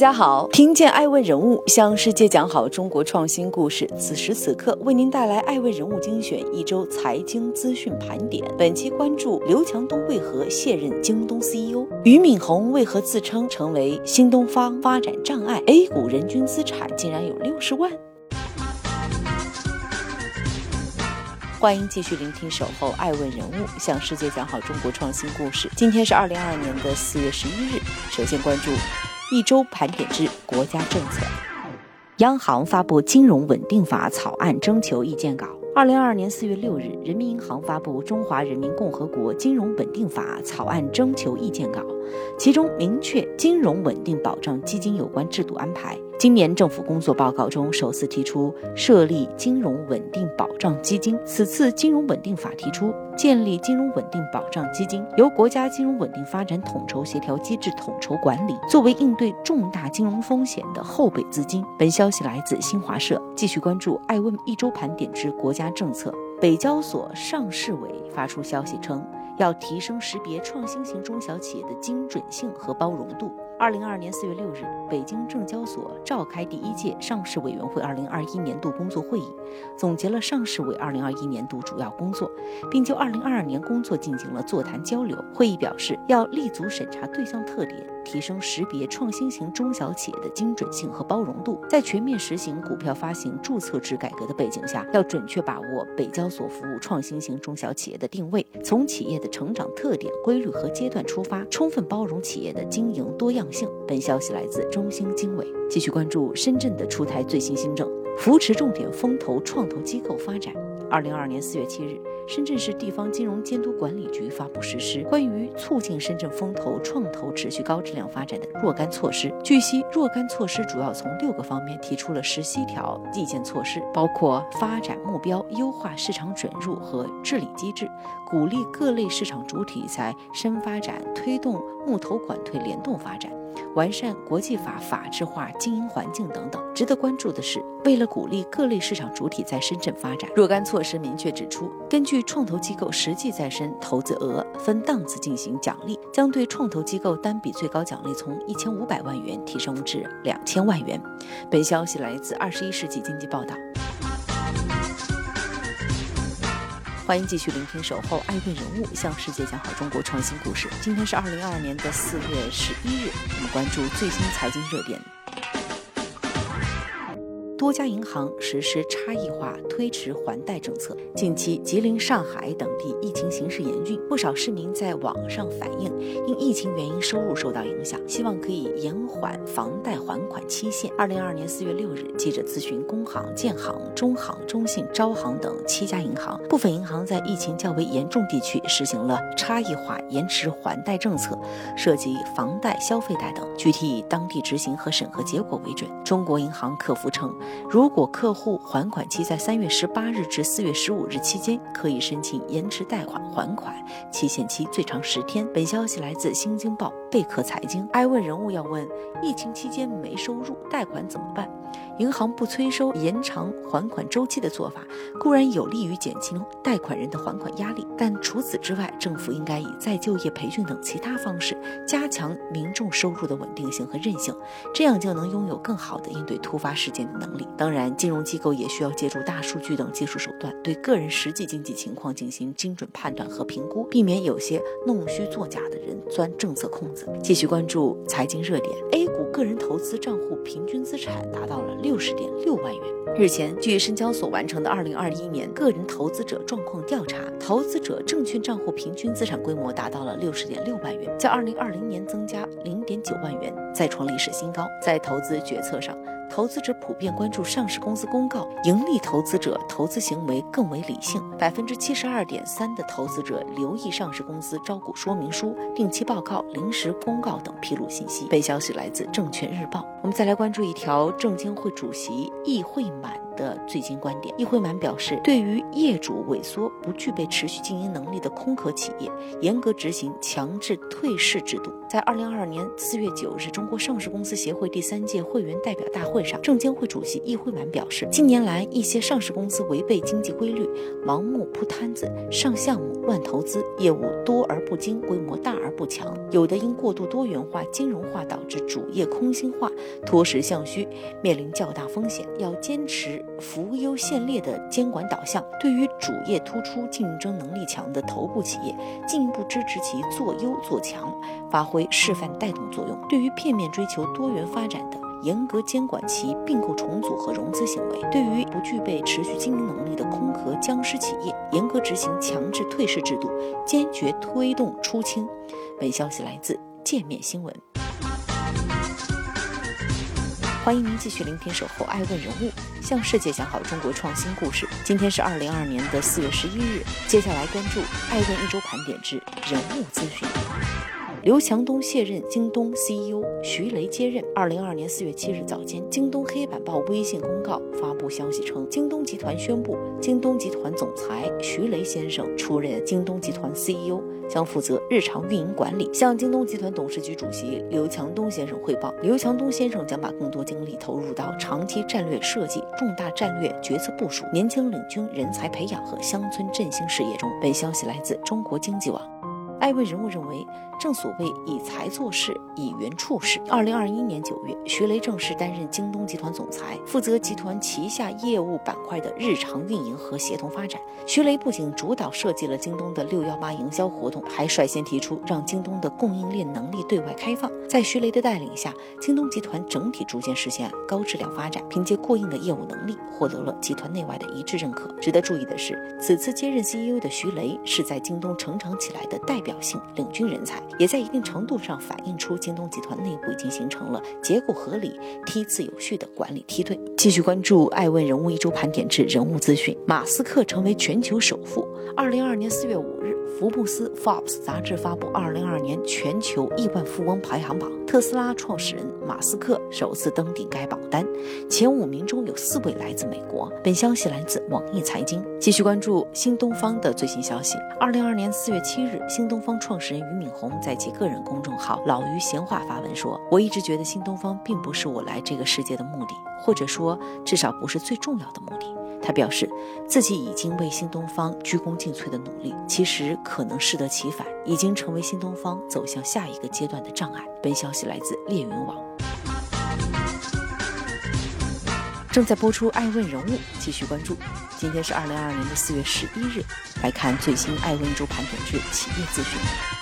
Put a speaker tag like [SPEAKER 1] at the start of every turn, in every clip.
[SPEAKER 1] 大家好，听见爱问人物，向世界讲好中国创新故事。此时此刻，为您带来爱问人物精选一周财经资讯盘点。本期关注刘强东为何卸任京东 CEO，俞敏洪为何自称成为新东方发展障碍？A 股人均资产竟然有六十万。欢迎继续聆听《守候爱问人物》，向世界讲好中国创新故事。今天是二零二二年的四月十一日，首先关注。一周盘点之国家政策，央行发布《金融稳定法》草案征求意见稿。二零二二年四月六日，人民银行发布《中华人民共和国金融稳定法》草案征求意见稿，其中明确金融稳定保障基金有关制度安排。今年政府工作报告中首次提出设立金融稳定保障基金。此次金融稳定法提出建立金融稳定保障基金，由国家金融稳定发展统筹协调机制统筹管理，作为应对重大金融风险的后备资金。本消息来自新华社。继续关注爱问一周盘点之国家政策。北交所上市委发出消息称，要提升识别创新型中小企业的精准性和包容度。二零二二年四月六日，北京证交所召开第一届上市委员会二零二一年度工作会议，总结了上市委二零二一年度主要工作，并就二零二二年工作进行了座谈交流。会议表示，要立足审查对象特点，提升识别创新型中小企业的精准性和包容度。在全面实行股票发行注册制改革的背景下，要准确把握北交所服务创新型中小企业的定位，从企业的成长特点、规律和阶段出发，充分包容企业的经营多样。性。本消息来自中兴经纬。继续关注深圳的出台最新新政，扶持重点风投创投机构发展。二零二二年四月七日，深圳市地方金融监督管理局发布实施关于促进深圳风投创投持续高质量发展的若干措施。据悉，若干措施主要从六个方面提出了十七条意见措施，包括发展目标、优化市场准入和治理机制、鼓励各类市场主体在深发展、推动募投管退联动发展。完善国际法法治化经营环境等等。值得关注的是，为了鼓励各类市场主体在深圳发展，若干措施明确指出，根据创投机构实际在深投资额分档次进行奖励，将对创投机构单笔最高奖励从一千五百万元提升至两千万元。本消息来自《二十一世纪经济报道》。欢迎继续聆听《守候爱的人物》，向世界讲好中国创新故事。今天是二零二二年的四月十一日，我们关注最新财经热点。多家银行实施差异化推迟还贷政策。近期，吉林、上海等地疫情形势严峻，不少市民在网上反映，因疫情原因收入受到影响，希望可以延缓房贷还款期限。二零二二年四月六日，记者咨询工行、建行、中行、中信、招行等七家银行，部分银行在疫情较为严重地区实行了差异化延迟还贷政策，涉及房贷、消费贷等，具体以当地执行和审核结果为准。中国银行客服称。如果客户还款期在三月十八日至四月十五日期间，可以申请延迟贷款还款，期限期最长十天。本消息来自《新京报》贝壳财经。爱问人物要问：疫情期间没收入，贷款怎么办？银行不催收、延长还款周期的做法，固然有利于减轻贷款人的还款压力，但除此之外，政府应该以再就业培训等其他方式，加强民众收入的稳定性和韧性，这样就能拥有更好的应对突发事件的能力。当然，金融机构也需要借助大数据等技术手段，对个人实际经济情况进行精准判断和评估，避免有些弄虚作假的人钻政策空子。继续关注财经热点，A 股个人投资账户平均资产达到了六。十点六万元。日前，据深交所完成的二零二一年个人投资者状况调查，投资者证券账户平均资产规模达到了六十点六万元，较二零二零年增加零点九万元，再创历史新高。在投资决策上，投资者普遍关注上市公司公告，盈利投资者投资行为更为理性。百分之七十二点三的投资者留意上市公司招股说明书、定期报告、临时公告等披露信息。本消息来自证券日报。我们再来关注一条，证监会主席易会满。的最新观点。易会满表示，对于业主萎缩、不具备持续经营能力的空壳企业，严格执行强制退市制度。在二零二二年四月九日，中国上市公司协会第三届会员代表大会上，证监会主席易会满表示，近年来一些上市公司违背经济规律，盲目铺摊子、上项目、乱投资，业务多而不精，规模大而不强，有的因过度多元化、金融化导致主业空心化、脱实向虚，面临较大风险。要坚持扶优限劣的监管导向，对于主业突出、竞争能力强的头部企业，进一步支持其做优做强，发挥示范带动作用；对于片面追求多元发展的，严格监管其并购重组和融资行为；对于不具备持续经营能力的空壳僵尸企业，严格执行强制退市制度，坚决推动出清。本消息来自界面新闻。欢迎您继续聆听《守候爱问人物》，向世界讲好中国创新故事。今天是二零二二年的四月十一日，接下来关注爱问一周盘点之人物资讯。刘强东卸任京东 CEO，徐雷接任。二零二二年四月七日早间，京东黑板报微信公告发布消息称，京东集团宣布，京东集团总裁徐雷先生出任京东集团 CEO，将负责日常运营管理，向京东集团董事局主席刘强东先生汇报。刘强东先生将把更多精力投入到长期战略设计、重大战略决策部署、年轻领军人才培养和乡村振兴事业中。本消息来自中国经济网。艾问人物认为，正所谓以才做事，以缘处事。二零二一年九月，徐雷正式担任京东集团总裁，负责集团旗下业务板块的日常运营和协同发展。徐雷不仅主导设计了京东的六幺八营销活动，还率先提出让京东的供应链能力对外开放。在徐雷的带领下，京东集团整体逐渐实现高质量发展，凭借过硬的业务能力，获得了集团内外的一致认可。值得注意的是，此次接任 CEO 的徐雷是在京东成长起来的代。表性领军人才，也在一定程度上反映出京东集团内部已经形成了结构合理、梯次有序的管理梯队。继续关注爱问人物一周盘点之人物资讯。马斯克成为全球首富。二零二二年四月五日，福布斯 （Forbes） 杂志发布二零二二年全球亿万富翁排行榜，特斯拉创始人马斯克首次登顶该榜单，前五名中有四位来自美国。本消息来自网易财经。继续关注新东方的最新消息。二零二二年四月七日，新东方创始人俞敏洪在其个人公众号“老俞闲话”发文说：“我一直觉得新东方并不是我来这个世界的目的，或者说至少不是最重要的目的。”他表示，自己已经为新东方鞠躬尽瘁的努力，其实可能适得其反，已经成为新东方走向下一个阶段的障碍。本消息来自猎云网。正在播出《爱问人物》，继续关注。今天是二零二二年的四月十一日，来看最新《爱问周盘点之企业资讯。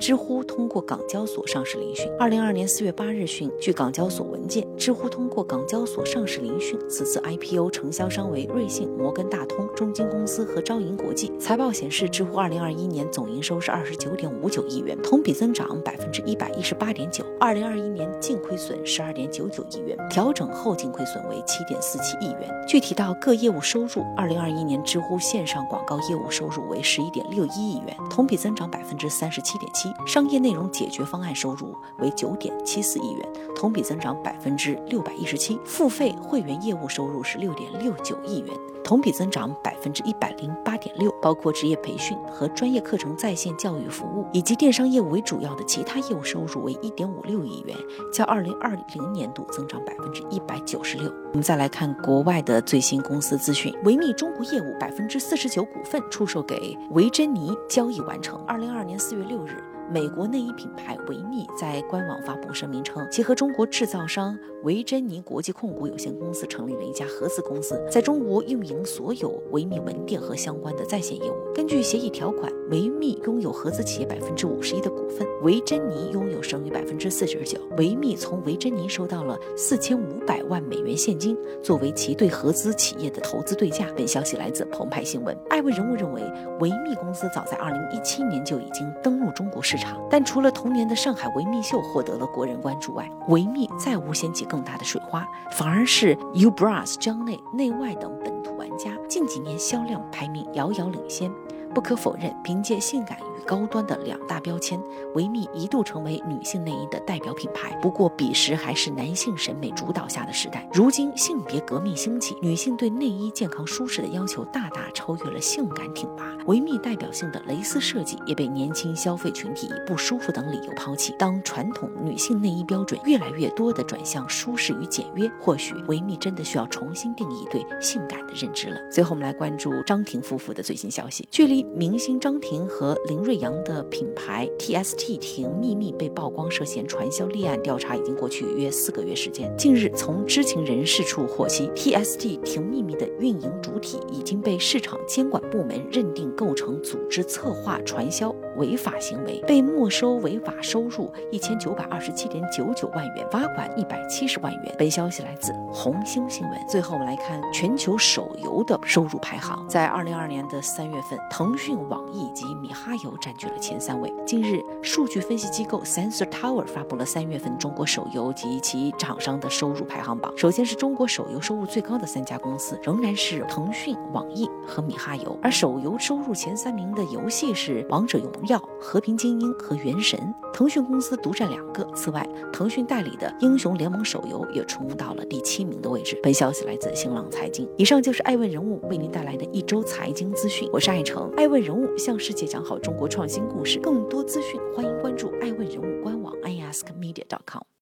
[SPEAKER 1] 知乎通过港交所上市聆讯。二零二二年四月八日讯，据港交所文件，知乎通过港交所上市聆讯。此次 IPO 承销商为瑞信、摩根大通、中金公司和招银国际。财报显示，知乎二零二一年总营收是二十九点五九亿元，同比增长百分之一百一十八点九。二零二一年净亏损十二点九九亿元，调整后净亏损为七点四七亿元。具体到各业务收入，二零二一年知乎线上广告业务收入为十一点六一亿元，同比增长百分之三十七点七。商业内容解决方案收入为九点七四亿元，同比增长百分之六百一十七；付费会员业务收入是六点六九亿元。同比增长百分之一百零八点六，包括职业培训和专业课程在线教育服务，以及电商业务为主要的其他业务收入为一点五六亿元，较二零二零年度增长百分之一百九十六。我们再来看国外的最新公司资讯，维密中国业务百分之四十九股份出售给维珍妮，交易完成。二零二二年四月六日。美国内衣品牌维密在官网发布声明称，其和中国制造商维珍妮国际控股有限公司成立了一家合资公司，在中国运营所有维密门店和相关的在线业务。根据协议条款，维密拥有合资企业百分之五十一的股份，维珍妮拥有剩余百分之四十九。维密从维珍妮收到了四千五百万美元现金，作为其对合资企业的投资对价。本消息来自澎湃新闻。艾问人物认为，维密公司早在二零一七年就已经登陆中国市场。但除了同年的上海维密秀获得了国人关注外，维密再无掀起更大的水花，反而是 Ubras、江内、内外等本土玩家近几年销量排名遥遥领先。不可否认，凭借性感高端的两大标签，维密一度成为女性内衣的代表品牌。不过，彼时还是男性审美主导下的时代。如今，性别革命兴起，女性对内衣健康舒适的要求大大超越了性感挺拔。维密代表性的蕾丝设计也被年轻消费群体以不舒服等理由抛弃。当传统女性内衣标准越来越多的转向舒适与简约，或许维密真的需要重新定义对性感的认知了。最后，我们来关注张庭夫妇的最新消息。距离明星张庭和林瑞阳的品牌 TST 婷秘密被曝光涉嫌传销立案调查已经过去约四个月时间。近日，从知情人士处获悉，TST 婷秘密的运营主体已经被市场监管部门认定构成组织策划传销违法行为，被没收违法收入一千九百二十七点九九万元，罚款一百七十万元。本消息来自红星新闻。最后，我们来看全球手游的收入排行，在二零二二年的三月份，腾讯、网易及米哈游占据了前三位。近日，数据分析机构 Sensor Tower 发布了三月份中国手游及其厂商的收入排行榜。首先是中国手游收入最高的三家公司，仍然是腾讯、网易和米哈游。而手游收入前三名的游戏是《王者荣耀》、《和平精英》和《原神》，腾讯公司独占两个。此外，腾讯代理的《英雄联盟》手游也冲到了第七名的位置。本消息来自新浪财经。以上就是爱问人物为您带来的一周财经资讯。我是爱成，爱问人物向世界讲好中国创新故事。更多资讯，欢迎关注爱问人物官网 iaskmedia.com。